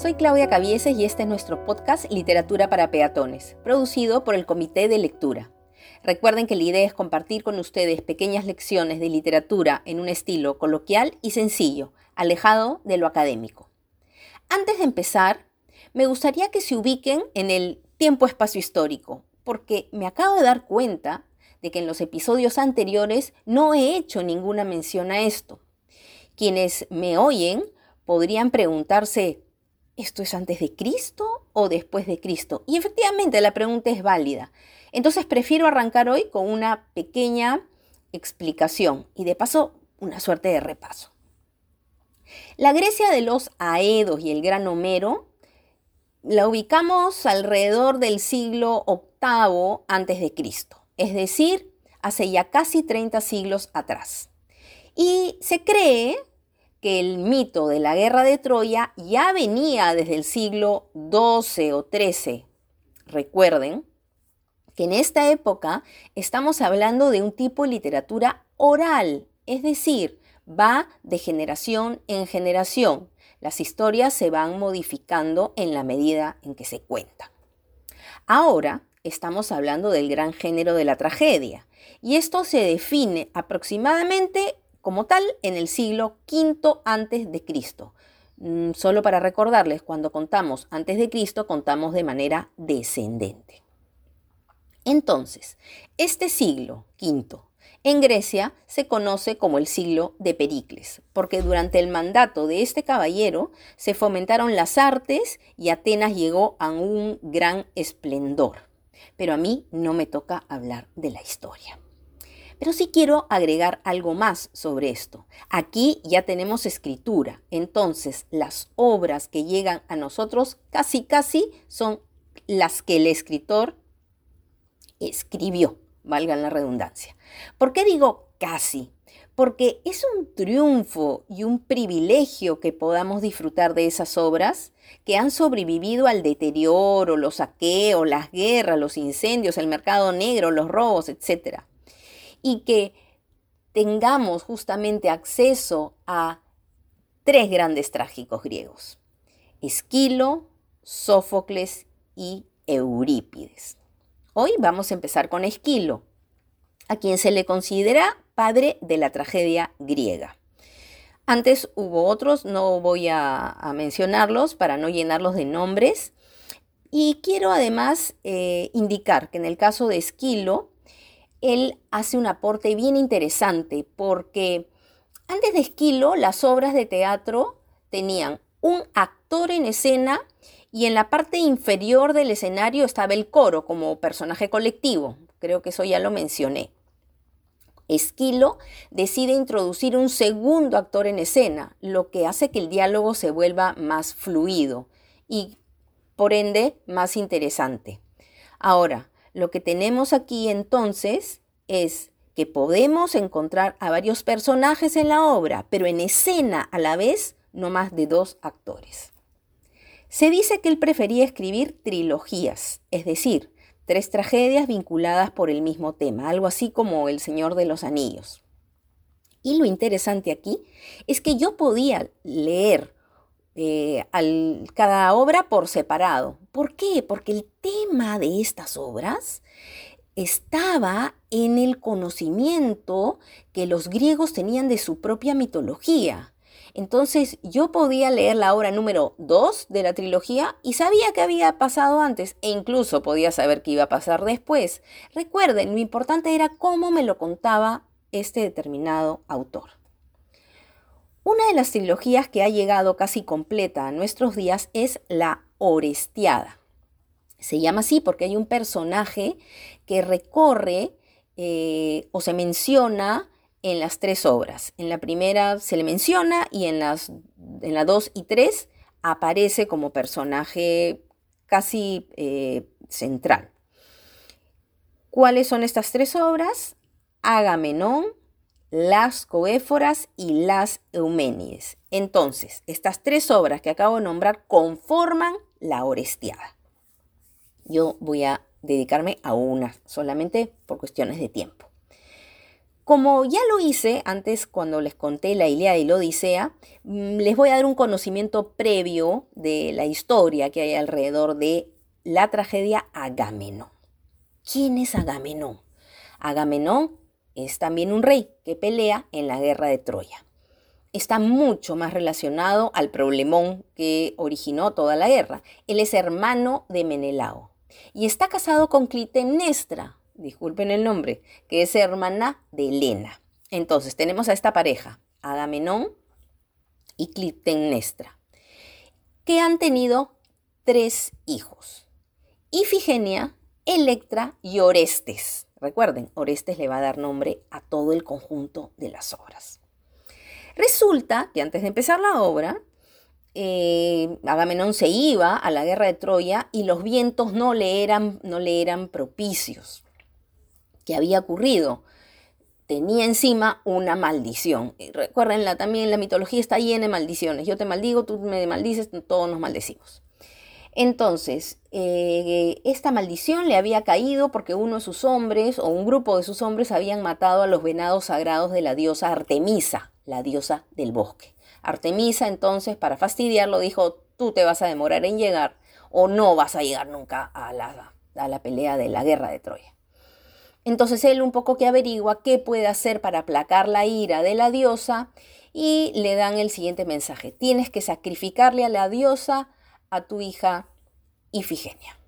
Soy Claudia Cavieses y este es nuestro podcast Literatura para Peatones, producido por el Comité de Lectura. Recuerden que la idea es compartir con ustedes pequeñas lecciones de literatura en un estilo coloquial y sencillo, alejado de lo académico. Antes de empezar, me gustaría que se ubiquen en el tiempo-espacio histórico, porque me acabo de dar cuenta de que en los episodios anteriores no he hecho ninguna mención a esto. Quienes me oyen podrían preguntarse, ¿esto es antes de Cristo o después de Cristo? Y efectivamente la pregunta es válida. Entonces prefiero arrancar hoy con una pequeña explicación y de paso una suerte de repaso. La Grecia de los Aedos y el gran Homero la ubicamos alrededor del siglo VIII antes de Cristo, es decir, hace ya casi 30 siglos atrás. Y se cree que el mito de la guerra de Troya ya venía desde el siglo XII o XIII. Recuerden que en esta época estamos hablando de un tipo de literatura oral, es decir, va de generación en generación. Las historias se van modificando en la medida en que se cuentan. Ahora estamos hablando del gran género de la tragedia, y esto se define aproximadamente como tal en el siglo V antes de Cristo. Mm, solo para recordarles, cuando contamos antes de Cristo, contamos de manera descendente. Entonces, este siglo V en Grecia se conoce como el siglo de Pericles, porque durante el mandato de este caballero se fomentaron las artes y Atenas llegó a un gran esplendor. Pero a mí no me toca hablar de la historia. Pero sí quiero agregar algo más sobre esto. Aquí ya tenemos escritura, entonces las obras que llegan a nosotros casi casi son las que el escritor escribió, valgan la redundancia. ¿Por qué digo casi? Porque es un triunfo y un privilegio que podamos disfrutar de esas obras que han sobrevivido al deterioro, los saqueos, las guerras, los incendios, el mercado negro, los robos, etc y que tengamos justamente acceso a tres grandes trágicos griegos, Esquilo, Sófocles y Eurípides. Hoy vamos a empezar con Esquilo, a quien se le considera padre de la tragedia griega. Antes hubo otros, no voy a, mencionarlos para no llenarlos de nombres. Y quiero además eh, indicar que en el caso de Esquilo, él hace un aporte bien interesante porque antes de Esquilo las obras de teatro tenían un actor en escena y en la parte inferior del escenario estaba el coro como personaje colectivo. Creo que eso ya lo mencioné. Esquilo decide introducir un segundo actor en escena, lo que hace que el diálogo se vuelva más fluido y, por ende, más interesante. Ahora, lo que tenemos aquí entonces es que podemos encontrar a varios personajes en la obra, pero en escena a la vez no más de dos actores. Se dice que él prefería escribir trilogías, es decir, tres tragedias vinculadas por el mismo tema, algo así como El Señor de los Anillos. Y lo interesante aquí es que yo podía leer eh, cada obra por separado. ¿Por qué? Porque el tema de estas obras estaba en el conocimiento que los griegos tenían de su propia mitología. Entonces yo podía leer la obra número 2 de la trilogía y sabía que había pasado antes e incluso podía saber qué iba a pasar después. Recuerden, lo importante era cómo me lo contaba este determinado autor. Una de las trilogías que ha llegado casi completa a nuestros días es La Orestiada. Se llama así porque hay un personaje que recorre eh, o se menciona en las tres obras. En la primera se le menciona y en las en la 2 y 3 aparece como personaje casi eh, central. ¿Cuáles son estas tres obras? Agamenón, las Coéforas y las Euménides. Entonces, estas tres obras que acabo de nombrar conforman la Orestiada. Yo voy a dedicarme a una solamente por cuestiones de tiempo. Como ya lo hice antes cuando les conté la Ilíada y la Odisea, mm, les voy a dar un conocimiento previo de la historia que hay alrededor de la tragedia Agamenón. ¿Quién es Agamenón? Agamenón es también un rey que pelea en la guerra de Troya. Está mucho más relacionado al problemón que originó toda la guerra. Él es hermano de Menelao y está casado con Clitemnestra, disculpen el nombre, que es hermana de Helena. Entonces tenemos a esta pareja, Agamenón y Clitemnestra, que han tenido tres hijos, Ifigenia, Electra y Orestes. Recuerden, Orestes le va a dar nombre a todo el conjunto de las obras. Resulta que antes de empezar la obra, eh, Agamenón se iba a la guerra de Troya y los vientos no le eran, no le eran propicios. ¿Qué había ocurrido? Tenía encima una maldición. recuérdenla, también la mitología está llena de maldiciones. Yo te maldigo, tú me maldices, todos nos maldecimos. Entonces, eh, esta maldición le había caído porque uno de sus hombres o un grupo de sus hombres habían matado a los venados sagrados de la diosa Artemisa, la diosa del bosque. Artemisa entonces, para fastidiarlo, dijo, tú te vas a demorar en llegar o no vas a llegar nunca a la, a la pelea de la guerra de Troya. Entonces él un poco que averigua qué puede hacer para aplacar la ira de la diosa y le dan el siguiente mensaje. Tienes que sacrificarle a la diosa a tu hija Ifigenia.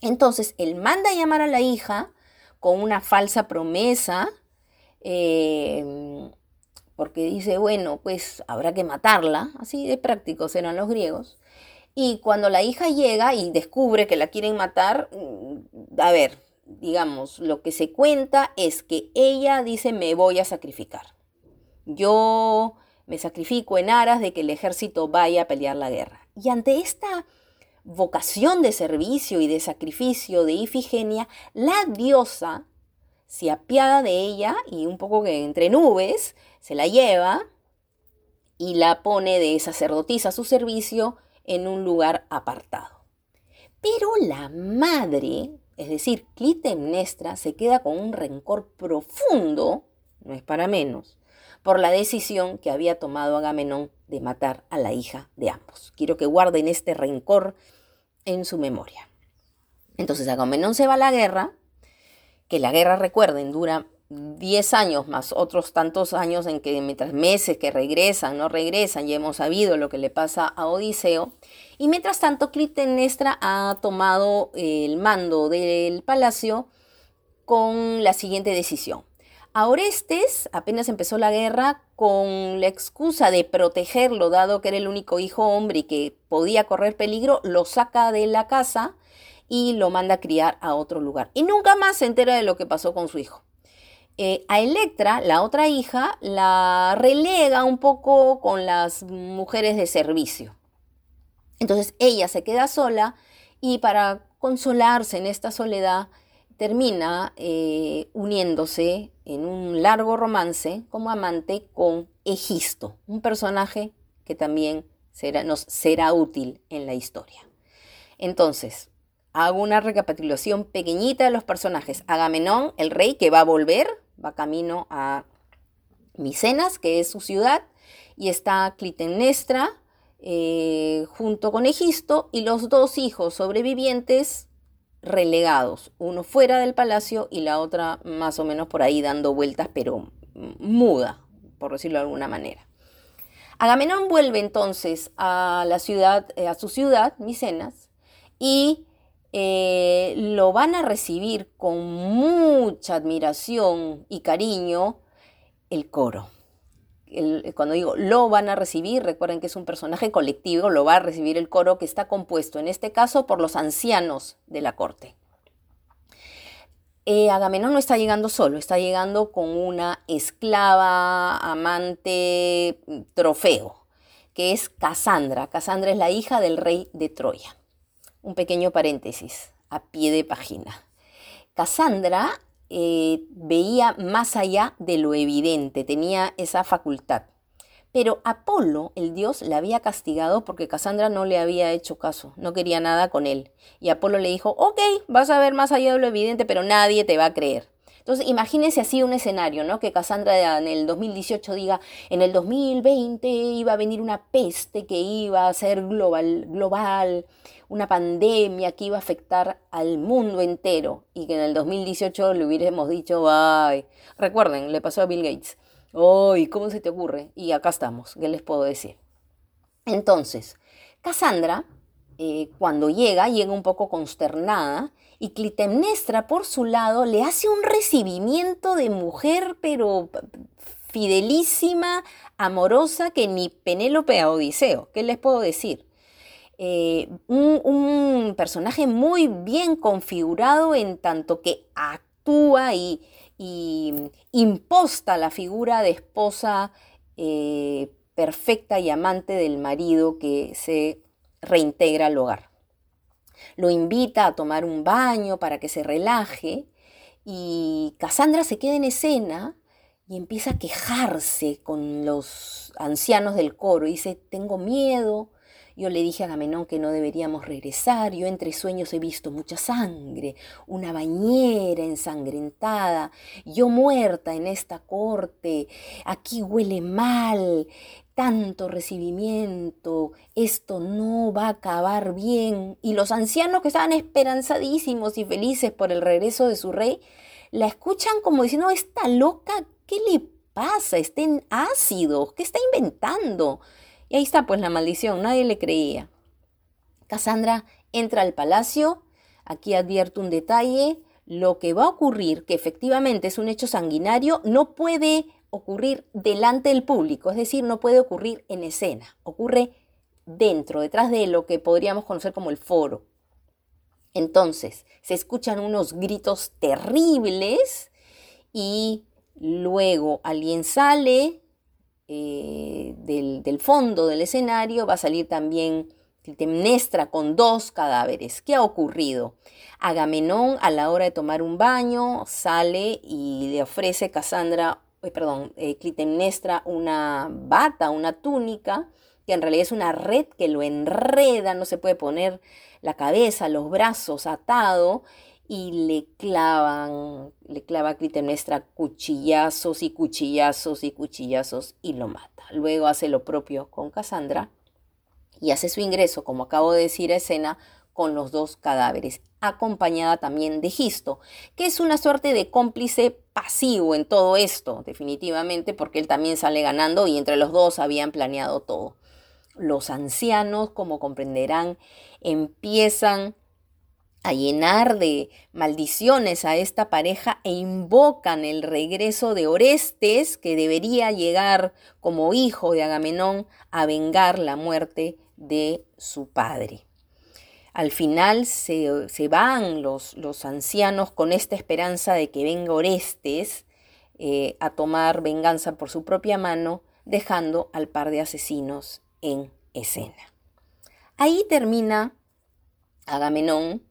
Entonces él manda a llamar a la hija con una falsa promesa, eh, porque dice, bueno, pues habrá que matarla, así de prácticos eran los griegos. Y cuando la hija llega y descubre que la quieren matar, mm, a ver, digamos, lo que se cuenta es que ella dice me voy a sacrificar. Yo me sacrifico en aras de que el ejército vaya a pelear la guerra. Y ante esta vocación de servicio y de sacrificio de Ifigenia, la diosa se apiada de ella y un poco que entre nubes se la lleva y la pone de sacerdotisa a su servicio en un lugar apartado. Pero la madre es decir, Clitemnestra se queda con un rencor profundo, no es para menos, por la decisión que había tomado Agamenón de matar a la hija de ambos. Quiero que guarden este rencor en su memoria. Entonces Agamenón se va a la guerra, que la guerra, recuerden, dura 10 años más otros tantos años en que mientras meses que regresan, no regresan, ya hemos sabido lo que le pasa a Odiseo. Y mientras tanto, Clitemnestra ha tomado el mando del palacio con la siguiente decisión. A Orestes, apenas empezó la guerra, con la excusa de protegerlo, dado que era el único hijo hombre y que podía correr peligro, lo saca de la casa y lo manda a criar a otro lugar. Y nunca más se entera de lo que pasó con su hijo. Eh, a Electra, la otra hija, la relega un poco con las mujeres de servicio. Entonces ella se queda sola y para consolarse en esta soledad termina eh, uniéndose en un largo romance como amante con Egisto, un personaje que también nos será útil en la historia. Entonces, hago una recapitulación pequeñita de los personajes. Agamenón, el rey que va a volver, va camino a Micenas, que es su ciudad, y está Clitemnestra eh, junto con Egisto y los dos hijos sobrevivientes relegados, uno fuera del palacio y la otra más o menos por ahí dando vueltas, pero muda, por decirlo de alguna manera. Agamenón vuelve entonces a la ciudad, eh, a su ciudad, Micenas, y eh, lo van a recibir con mucha admiración y cariño el coro. Cuando digo lo van a recibir, recuerden que es un personaje colectivo, lo va a recibir el coro que está compuesto en este caso por los ancianos de la corte. Eh, Agamenón no está llegando solo, está llegando con una esclava, amante, trofeo, que es Casandra. Casandra es la hija del rey de Troya un pequeño paréntesis a pie de página. Cassandra eh, veía más allá de lo evidente, tenía esa facultad. Pero Apolo, el dios, la había castigado porque Cassandra no le había hecho caso, no quería nada con él. Y Apolo le dijo, ok, vas a ver más allá de lo evidente, pero nadie te va a creer. Entonces, imagínense así un escenario, ¿no? Que Cassandra en el 2018 diga, en el 2020 iba a venir una peste que iba a ser global, global, una pandemia que iba a afectar al mundo entero y que en el 2018 le hubiéramos dicho, ay, recuerden, le pasó a Bill Gates, ay, ¿cómo se te ocurre? Y acá estamos, ¿qué les puedo decir? Entonces, Cassandra, eh, cuando llega, llega un poco consternada y Clitemnestra, por su lado, le hace un recibimiento de mujer, pero fidelísima, amorosa, que ni Penélope a Odiseo. ¿Qué les puedo decir? Eh, un, personaje muy bien configurado en tanto que actúa y, imposta la figura de esposa eh, perfecta y amante del marido que se reintegra al hogar lo invita a tomar un baño para que se relaje y Cassandra se queda en escena y empieza a quejarse con los ancianos del coro. Dice, tengo miedo, yo le dije a Agamenón que no deberíamos regresar, yo entre sueños he visto mucha sangre, una bañera ensangrentada, yo muerta en esta corte, aquí huele mal, tanto recibimiento, esto no va a acabar bien. Y los ancianos que estaban esperanzadísimos y felices por el regreso de su rey, la escuchan como diciendo, esta loca, ¿qué le pasa? Está en ácido, ¿qué está inventando? Y ahí está pues la maldición, nadie le creía. Cassandra entra al palacio, aquí advierto un detalle, lo que va a ocurrir, que efectivamente es un hecho sanguinario, no puede ocurrir delante del público, es decir, no puede ocurrir en escena, ocurre dentro, detrás de lo que podríamos conocer como el foro. Entonces, se escuchan unos gritos terribles y luego alguien sale eh, del, fondo del escenario, va a salir también Clitemnestra con dos cadáveres. ¿Qué ha ocurrido? Agamenón a la hora de tomar un baño sale y le ofrece a Cassandra perdón, eh, Clitemnestra una bata, una túnica, que en realidad es una red que lo enreda, no se puede poner la cabeza, los brazos atado, y le clavan, le clava Clitemnestra cuchillazos y cuchillazos y cuchillazos y lo mata. Luego hace lo propio con Cassandra y hace su ingreso, como acabo de decir, a escena con los dos cadáveres, acompañada también de Gisto, que es una suerte de cómplice pasivo en todo esto, definitivamente, porque él también sale ganando y entre los dos habían planeado todo. Los ancianos, como comprenderán, empiezan a llenar de maldiciones a esta pareja e invocan el regreso de Orestes, que debería llegar como hijo de Agamenón a vengar la muerte de su padre. Al final se, van los, los, ancianos con esta esperanza de que venga Orestes eh, a tomar venganza por su propia mano, dejando al par de asesinos en escena. Ahí termina Agamenón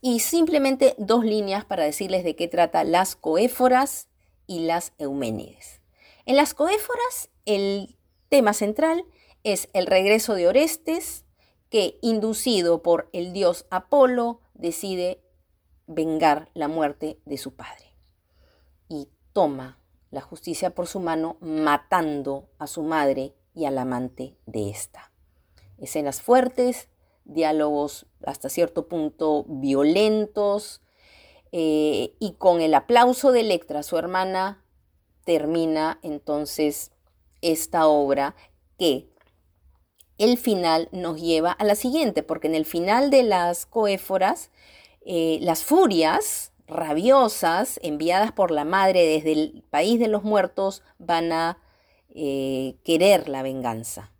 y simplemente dos líneas para decirles de qué trata las coéforas y las euménides. En las coéforas el tema central es el regreso de Orestes, que, inducido por el dios Apolo, decide vengar la muerte de su padre. Y toma la justicia por su mano, matando a su madre y al amante de ésta. Escenas fuertes, diálogos hasta cierto punto violentos, eh, y con el aplauso de Electra, su hermana, termina entonces esta obra que el final nos lleva a la siguiente, porque en el final de las coéforas, eh, las furias rabiosas enviadas por la madre desde el país de los muertos van a eh, querer la venganza.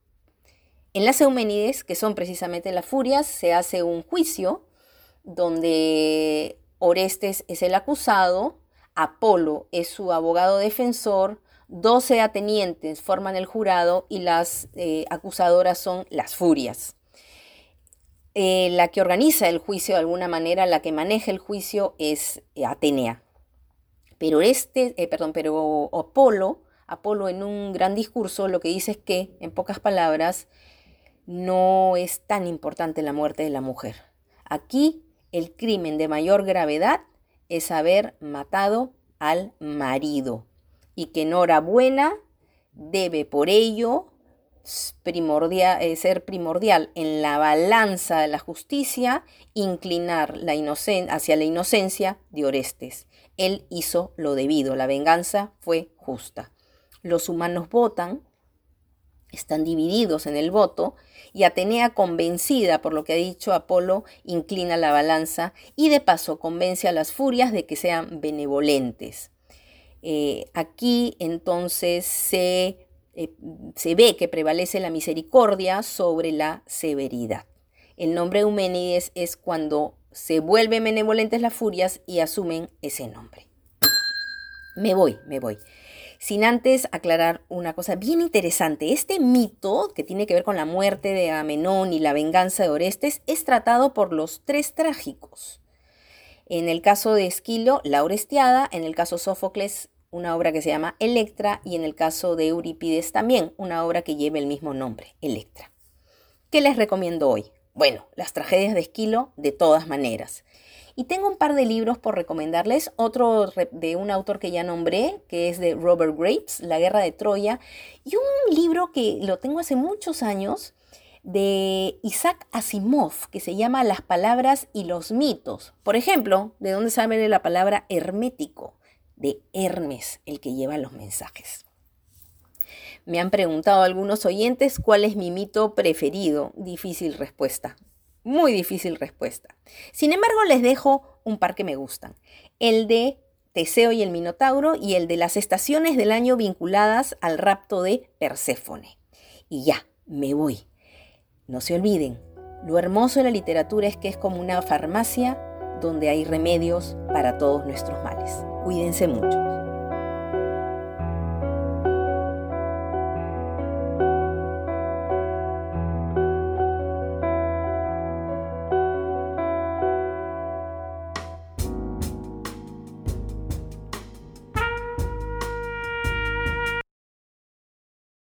En las Eumenides, que son precisamente las furias, se hace un juicio donde Orestes es el acusado, Apolo es su abogado defensor, 12 atenientes forman el jurado y las eh, acusadoras son las furias. Eh, la que organiza el juicio de alguna manera, la que maneja el juicio es eh, Atenea. Pero este, perdón, pero Apolo, Apolo en un gran discurso lo que dice es que, en pocas palabras, no es tan importante la muerte de la mujer. Aquí el crimen de mayor gravedad es haber matado al marido y que enhorabuena debe por ello primordial, eh, ser primordial en la balanza de la justicia, inclinar la hacia la inocencia de Orestes. Él hizo lo debido, la venganza fue justa. Los humanos votan, están divididos en el voto, y Atenea, convencida por lo que ha dicho Apolo, inclina la balanza y de paso convence a las furias de que sean benevolentes. Eh, aquí entonces se eh, se ve que prevalece la misericordia sobre la severidad. El nombre Euménides es cuando se vuelven benevolentes las furias y asumen ese nombre. Me voy, me voy. Sin antes aclarar una cosa bien interesante. Este mito, que tiene que ver con la muerte de Amenón y la venganza de Orestes, es tratado por los tres trágicos. En el caso de Esquilo, la Orestiada, en el caso Sófocles, una obra que se llama Electra y en el caso de Eurípides también una obra que lleva el mismo nombre, Electra. ¿Qué les recomiendo hoy? Bueno, las tragedias de Esquilo de todas maneras. Y tengo un par de libros por recomendarles, otro de un autor que ya nombré, que es de Robert Graves, La Guerra de Troya, y un libro que lo tengo hace muchos años, de Isaac Asimov, que se llama Las palabras y los mitos. Por ejemplo, ¿de dónde sale la palabra hermético? De Hermes, el que lleva los mensajes. Me han preguntado algunos oyentes cuál es mi mito preferido. Difícil respuesta. Muy difícil respuesta. Sin embargo, les dejo un par que me gustan. El de Teseo y el Minotauro y el de las estaciones del año vinculadas al rapto de Perséfone. Y ya, me voy. No se olviden, lo hermoso de la literatura es que es como una farmacia donde hay remedios para todos nuestros males. Cuídense mucho.